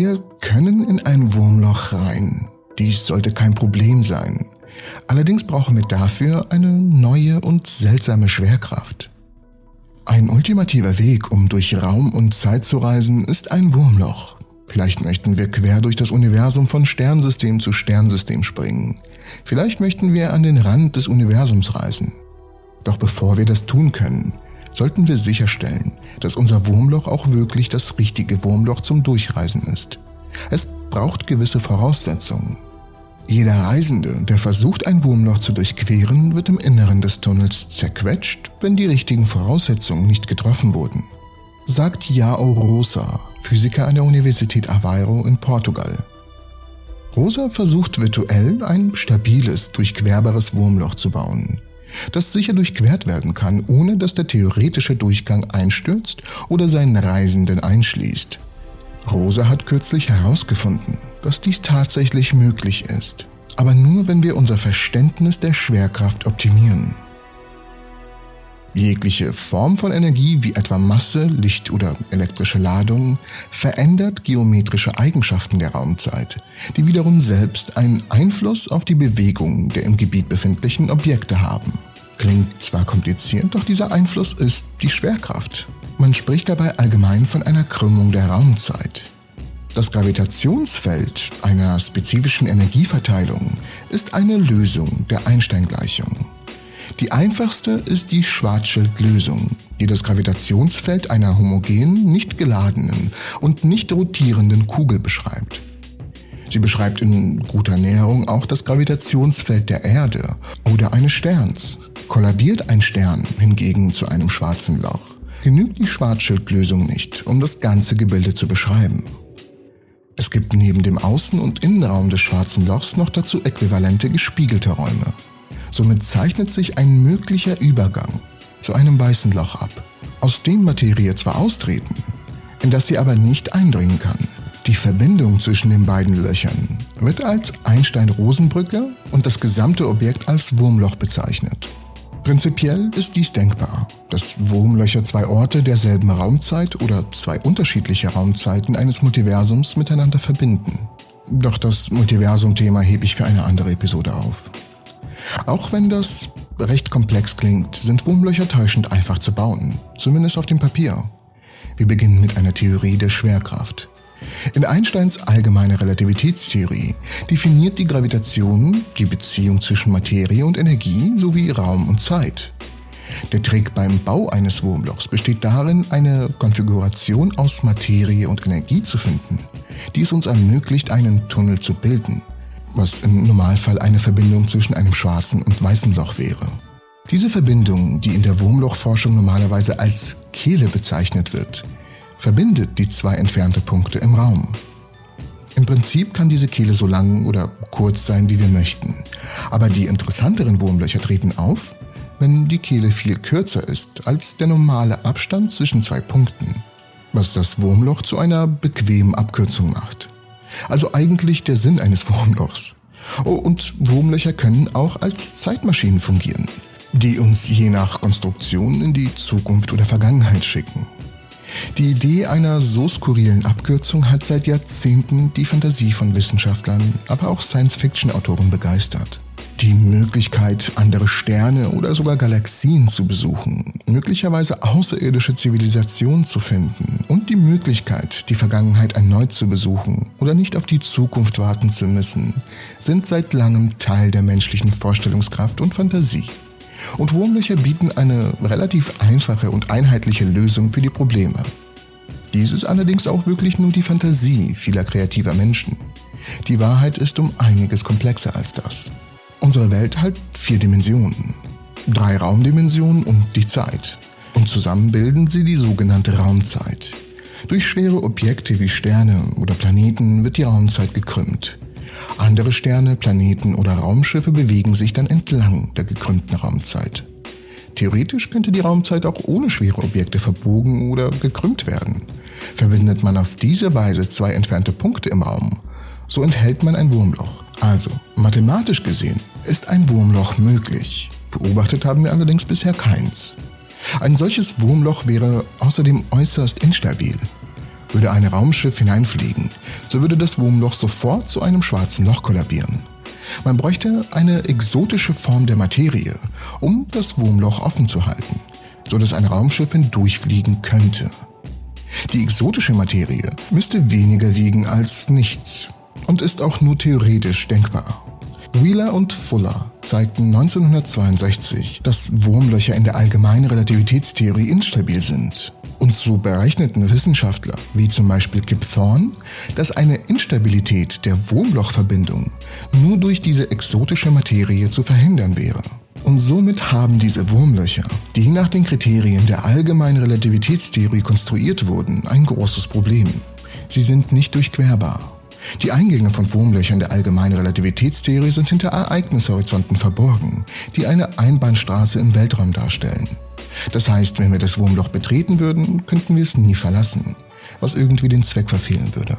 Wir können in ein Wurmloch rein. Dies sollte kein Problem sein. Allerdings brauchen wir dafür eine neue und seltsame Schwerkraft. Ein ultimativer Weg, um durch Raum und Zeit zu reisen, ist ein Wurmloch. Vielleicht möchten wir quer durch das Universum von Sternsystem zu Sternsystem springen. Vielleicht möchten wir an den Rand des Universums reisen. Doch bevor wir das tun können, sollten wir sicherstellen, dass unser Wurmloch auch wirklich das richtige Wurmloch zum Durchreisen ist. Es braucht gewisse Voraussetzungen. Jeder Reisende, der versucht, ein Wurmloch zu durchqueren, wird im Inneren des Tunnels zerquetscht, wenn die richtigen Voraussetzungen nicht getroffen wurden. Sagt Jao Rosa, Physiker an der Universität Aveiro in Portugal. Rosa versucht virtuell ein stabiles, durchquerbares Wurmloch zu bauen, das sicher durchquert werden kann, ohne dass der theoretische Durchgang einstürzt oder seinen Reisenden einschließt. Rosa hat kürzlich herausgefunden, dass dies tatsächlich möglich ist, aber nur wenn wir unser Verständnis der Schwerkraft optimieren. Jegliche Form von Energie wie etwa Masse, Licht oder elektrische Ladung verändert geometrische Eigenschaften der Raumzeit, die wiederum selbst einen Einfluss auf die Bewegung der im Gebiet befindlichen Objekte haben. Klingt zwar kompliziert, doch dieser Einfluss ist die Schwerkraft. Man spricht dabei allgemein von einer Krümmung der Raumzeit. Das Gravitationsfeld einer spezifischen Energieverteilung ist eine Lösung der Einstein-Gleichung. Die einfachste ist die Schwarzschild-Lösung, die das Gravitationsfeld einer homogenen, nicht geladenen und nicht rotierenden Kugel beschreibt. Sie beschreibt in guter Näherung auch das Gravitationsfeld der Erde oder eines Sterns. Kollabiert ein Stern hingegen zu einem schwarzen Loch, genügt die Schwarzschildlösung nicht, um das ganze Gebilde zu beschreiben. Es gibt neben dem Außen- und Innenraum des schwarzen Lochs noch dazu äquivalente gespiegelte Räume. Somit zeichnet sich ein möglicher Übergang zu einem weißen Loch ab, aus dem Materie zwar austreten, in das sie aber nicht eindringen kann. Die Verbindung zwischen den beiden Löchern wird als Einstein-Rosenbrücke und das gesamte Objekt als Wurmloch bezeichnet. Prinzipiell ist dies denkbar, dass Wurmlöcher zwei Orte derselben Raumzeit oder zwei unterschiedliche Raumzeiten eines Multiversums miteinander verbinden. Doch das Multiversum-Thema hebe ich für eine andere Episode auf. Auch wenn das recht komplex klingt, sind Wurmlöcher täuschend einfach zu bauen, zumindest auf dem Papier. Wir beginnen mit einer Theorie der Schwerkraft. In Einsteins allgemeine Relativitätstheorie definiert die Gravitation die Beziehung zwischen Materie und Energie sowie Raum und Zeit. Der Trick beim Bau eines Wurmlochs besteht darin, eine Konfiguration aus Materie und Energie zu finden, die es uns ermöglicht, einen Tunnel zu bilden, was im Normalfall eine Verbindung zwischen einem schwarzen und weißen Loch wäre. Diese Verbindung, die in der Wurmlochforschung normalerweise als Kehle bezeichnet wird, verbindet die zwei entfernte Punkte im Raum. Im Prinzip kann diese Kehle so lang oder kurz sein, wie wir möchten. Aber die interessanteren Wurmlöcher treten auf, wenn die Kehle viel kürzer ist als der normale Abstand zwischen zwei Punkten, was das Wurmloch zu einer bequemen Abkürzung macht. Also eigentlich der Sinn eines Wurmlochs. Oh, und Wurmlöcher können auch als Zeitmaschinen fungieren, die uns je nach Konstruktion in die Zukunft oder Vergangenheit schicken. Die Idee einer so skurrilen Abkürzung hat seit Jahrzehnten die Fantasie von Wissenschaftlern, aber auch Science-Fiction-Autoren begeistert. Die Möglichkeit, andere Sterne oder sogar Galaxien zu besuchen, möglicherweise außerirdische Zivilisationen zu finden und die Möglichkeit, die Vergangenheit erneut zu besuchen oder nicht auf die Zukunft warten zu müssen, sind seit langem Teil der menschlichen Vorstellungskraft und Fantasie. Und Wurmlöcher bieten eine relativ einfache und einheitliche Lösung für die Probleme. Dies ist allerdings auch wirklich nur die Fantasie vieler kreativer Menschen. Die Wahrheit ist um einiges komplexer als das. Unsere Welt hat vier Dimensionen. Drei Raumdimensionen und die Zeit. Und zusammen bilden sie die sogenannte Raumzeit. Durch schwere Objekte wie Sterne oder Planeten wird die Raumzeit gekrümmt. Andere Sterne, Planeten oder Raumschiffe bewegen sich dann entlang der gekrümmten Raumzeit. Theoretisch könnte die Raumzeit auch ohne schwere Objekte verbogen oder gekrümmt werden. Verbindet man auf diese Weise zwei entfernte Punkte im Raum, so enthält man ein Wurmloch. Also, mathematisch gesehen ist ein Wurmloch möglich. Beobachtet haben wir allerdings bisher keins. Ein solches Wurmloch wäre außerdem äußerst instabil. Würde ein Raumschiff hineinfliegen, so würde das Wurmloch sofort zu einem schwarzen Loch kollabieren. Man bräuchte eine exotische Form der Materie, um das Wurmloch offen zu halten, so dass ein Raumschiff hindurchfliegen könnte. Die exotische Materie müsste weniger wiegen als nichts und ist auch nur theoretisch denkbar. Wheeler und Fuller zeigten 1962, dass Wurmlöcher in der allgemeinen Relativitätstheorie instabil sind. Und so berechneten Wissenschaftler, wie zum Beispiel Kip Thorne, dass eine Instabilität der Wurmlochverbindung nur durch diese exotische Materie zu verhindern wäre. Und somit haben diese Wurmlöcher, die nach den Kriterien der allgemeinen Relativitätstheorie konstruiert wurden, ein großes Problem. Sie sind nicht durchquerbar. Die Eingänge von Wurmlöchern der allgemeinen Relativitätstheorie sind hinter Ereignishorizonten verborgen, die eine Einbahnstraße im Weltraum darstellen. Das heißt, wenn wir das Wurmloch betreten würden, könnten wir es nie verlassen, was irgendwie den Zweck verfehlen würde.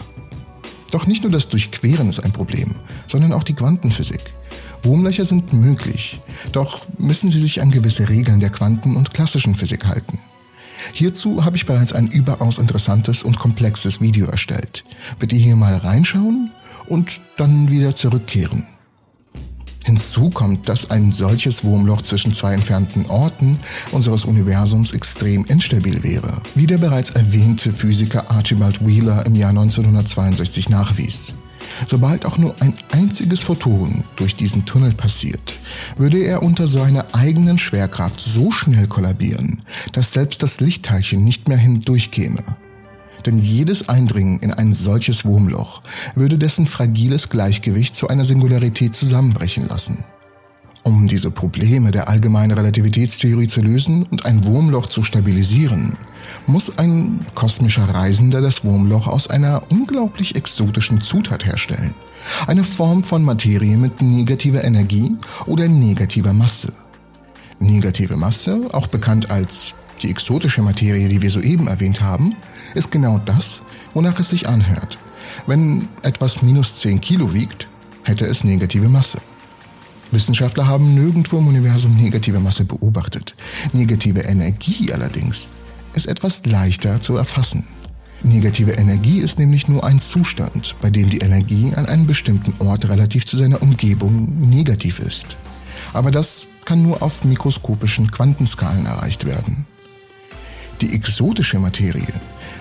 Doch nicht nur das Durchqueren ist ein Problem, sondern auch die Quantenphysik. Wurmlöcher sind möglich, doch müssen sie sich an gewisse Regeln der Quanten- und klassischen Physik halten. Hierzu habe ich bereits ein überaus interessantes und komplexes Video erstellt. Bitte hier mal reinschauen und dann wieder zurückkehren. Hinzu kommt, dass ein solches Wurmloch zwischen zwei entfernten Orten unseres Universums extrem instabil wäre, wie der bereits erwähnte Physiker Archibald Wheeler im Jahr 1962 nachwies. Sobald auch nur ein einziges Photon durch diesen Tunnel passiert, würde er unter seiner eigenen Schwerkraft so schnell kollabieren, dass selbst das Lichtteilchen nicht mehr hindurchkäme. Denn jedes Eindringen in ein solches Wurmloch würde dessen fragiles Gleichgewicht zu einer Singularität zusammenbrechen lassen. Um diese Probleme der allgemeinen Relativitätstheorie zu lösen und ein Wurmloch zu stabilisieren, muss ein kosmischer Reisender das Wurmloch aus einer unglaublich exotischen Zutat herstellen. Eine Form von Materie mit negativer Energie oder negativer Masse. Negative Masse, auch bekannt als die exotische Materie, die wir soeben erwähnt haben, ist genau das, wonach es sich anhört. Wenn etwas minus 10 Kilo wiegt, hätte es negative Masse. Wissenschaftler haben nirgendwo im Universum negative Masse beobachtet. Negative Energie allerdings ist etwas leichter zu erfassen. Negative Energie ist nämlich nur ein Zustand, bei dem die Energie an einem bestimmten Ort relativ zu seiner Umgebung negativ ist. Aber das kann nur auf mikroskopischen Quantenskalen erreicht werden. Die exotische Materie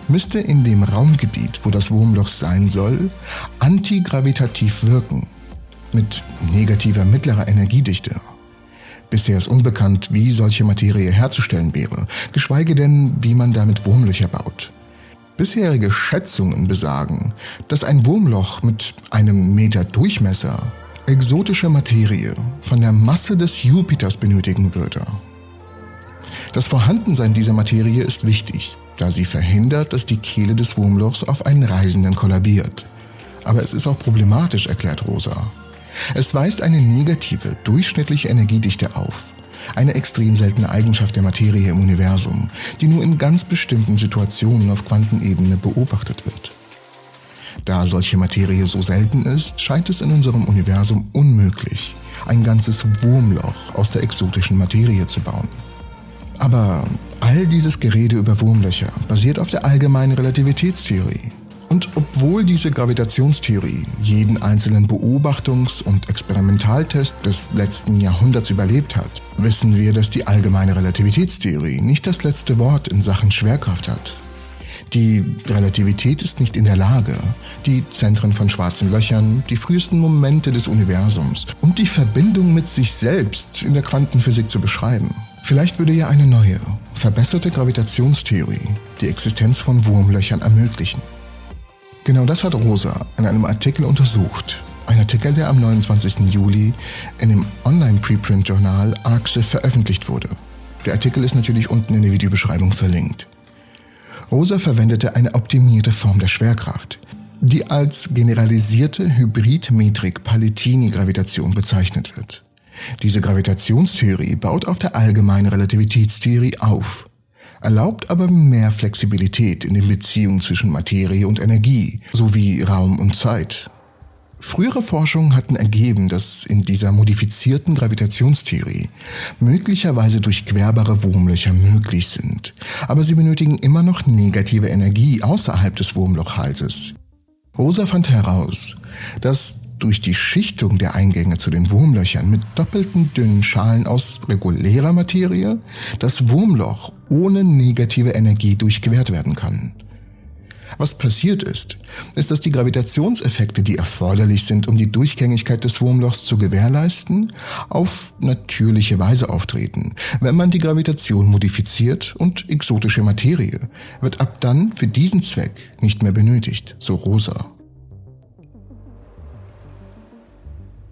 müsste in dem Raumgebiet, wo das Wurmloch sein soll, antigravitativ wirken mit negativer mittlerer Energiedichte. Bisher ist unbekannt, wie solche Materie herzustellen wäre, geschweige denn, wie man damit Wurmlöcher baut. Bisherige Schätzungen besagen, dass ein Wurmloch mit einem Meter Durchmesser exotische Materie von der Masse des Jupiters benötigen würde. Das Vorhandensein dieser Materie ist wichtig, da sie verhindert, dass die Kehle des Wurmlochs auf einen Reisenden kollabiert. Aber es ist auch problematisch, erklärt Rosa. Es weist eine negative, durchschnittliche Energiedichte auf. Eine extrem seltene Eigenschaft der Materie im Universum, die nur in ganz bestimmten Situationen auf Quantenebene beobachtet wird. Da solche Materie so selten ist, scheint es in unserem Universum unmöglich, ein ganzes Wurmloch aus der exotischen Materie zu bauen. Aber all dieses Gerede über Wurmlöcher basiert auf der allgemeinen Relativitätstheorie, und obwohl diese Gravitationstheorie jeden einzelnen Beobachtungs- und Experimentaltest des letzten Jahrhunderts überlebt hat, wissen wir, dass die allgemeine Relativitätstheorie nicht das letzte Wort in Sachen Schwerkraft hat. Die Relativität ist nicht in der Lage, die Zentren von schwarzen Löchern, die frühesten Momente des Universums und die Verbindung mit sich selbst in der Quantenphysik zu beschreiben. Vielleicht würde ja eine neue, verbesserte Gravitationstheorie die Existenz von Wurmlöchern ermöglichen. Genau das hat Rosa in einem Artikel untersucht. Ein Artikel, der am 29. Juli in dem Online-Preprint-Journal ARXIV veröffentlicht wurde. Der Artikel ist natürlich unten in der Videobeschreibung verlinkt. Rosa verwendete eine optimierte Form der Schwerkraft, die als generalisierte Hybrid-Metrik-Palettini-Gravitation bezeichnet wird. Diese Gravitationstheorie baut auf der allgemeinen Relativitätstheorie auf erlaubt aber mehr Flexibilität in den Beziehungen zwischen Materie und Energie sowie Raum und Zeit. Frühere Forschungen hatten ergeben, dass in dieser modifizierten Gravitationstheorie möglicherweise durchquerbare Wurmlöcher möglich sind, aber sie benötigen immer noch negative Energie außerhalb des Wurmlochhalses. Rosa fand heraus, dass durch die Schichtung der Eingänge zu den Wurmlöchern mit doppelten dünnen Schalen aus regulärer Materie das Wurmloch ohne negative Energie durchquert werden kann. Was passiert ist, ist, dass die Gravitationseffekte, die erforderlich sind, um die Durchgängigkeit des Wurmlochs zu gewährleisten, auf natürliche Weise auftreten. Wenn man die Gravitation modifiziert und exotische Materie wird ab dann für diesen Zweck nicht mehr benötigt, so Rosa.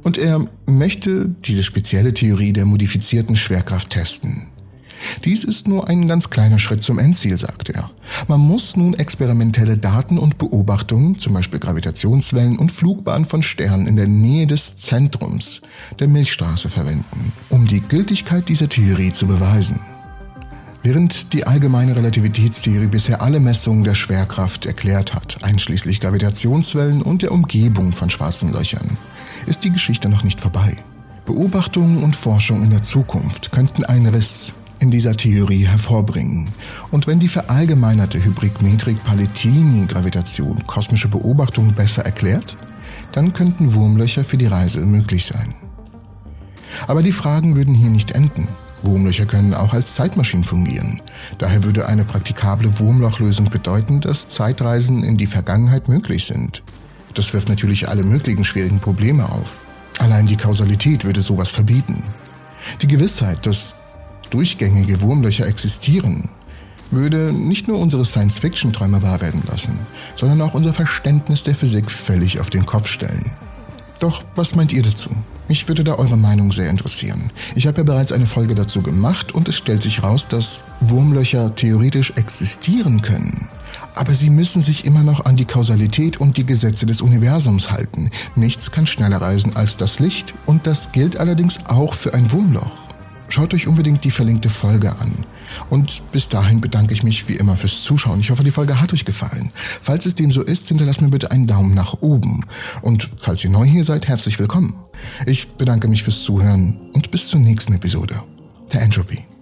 Und er möchte diese spezielle Theorie der modifizierten Schwerkraft testen. Dies ist nur ein ganz kleiner Schritt zum Endziel, sagt er. Man muss nun experimentelle Daten und Beobachtungen, zum Beispiel Gravitationswellen und Flugbahnen von Sternen in der Nähe des Zentrums der Milchstraße verwenden, um die Gültigkeit dieser Theorie zu beweisen. Während die allgemeine Relativitätstheorie bisher alle Messungen der Schwerkraft erklärt hat, einschließlich Gravitationswellen und der Umgebung von schwarzen Löchern, ist die Geschichte noch nicht vorbei. Beobachtungen und Forschung in der Zukunft könnten einen Riss in dieser Theorie hervorbringen. Und wenn die verallgemeinerte Hybridmetrik-Palatini-Gravitation kosmische Beobachtungen besser erklärt, dann könnten Wurmlöcher für die Reise möglich sein. Aber die Fragen würden hier nicht enden. Wurmlöcher können auch als Zeitmaschinen fungieren. Daher würde eine praktikable Wurmlochlösung bedeuten, dass Zeitreisen in die Vergangenheit möglich sind. Das wirft natürlich alle möglichen schwierigen Probleme auf. Allein die Kausalität würde sowas verbieten. Die Gewissheit, dass durchgängige Wurmlöcher existieren, würde nicht nur unsere Science-Fiction-Träume wahr werden lassen, sondern auch unser Verständnis der Physik völlig auf den Kopf stellen. Doch was meint ihr dazu? Mich würde da eure Meinung sehr interessieren. Ich habe ja bereits eine Folge dazu gemacht und es stellt sich raus, dass Wurmlöcher theoretisch existieren können. Aber sie müssen sich immer noch an die Kausalität und die Gesetze des Universums halten. Nichts kann schneller reisen als das Licht und das gilt allerdings auch für ein Wurmloch. Schaut euch unbedingt die verlinkte Folge an. Und bis dahin bedanke ich mich wie immer fürs Zuschauen. Ich hoffe, die Folge hat euch gefallen. Falls es dem so ist, hinterlasst mir bitte einen Daumen nach oben. Und falls ihr neu hier seid, herzlich willkommen. Ich bedanke mich fürs Zuhören und bis zur nächsten Episode. Der Entropy.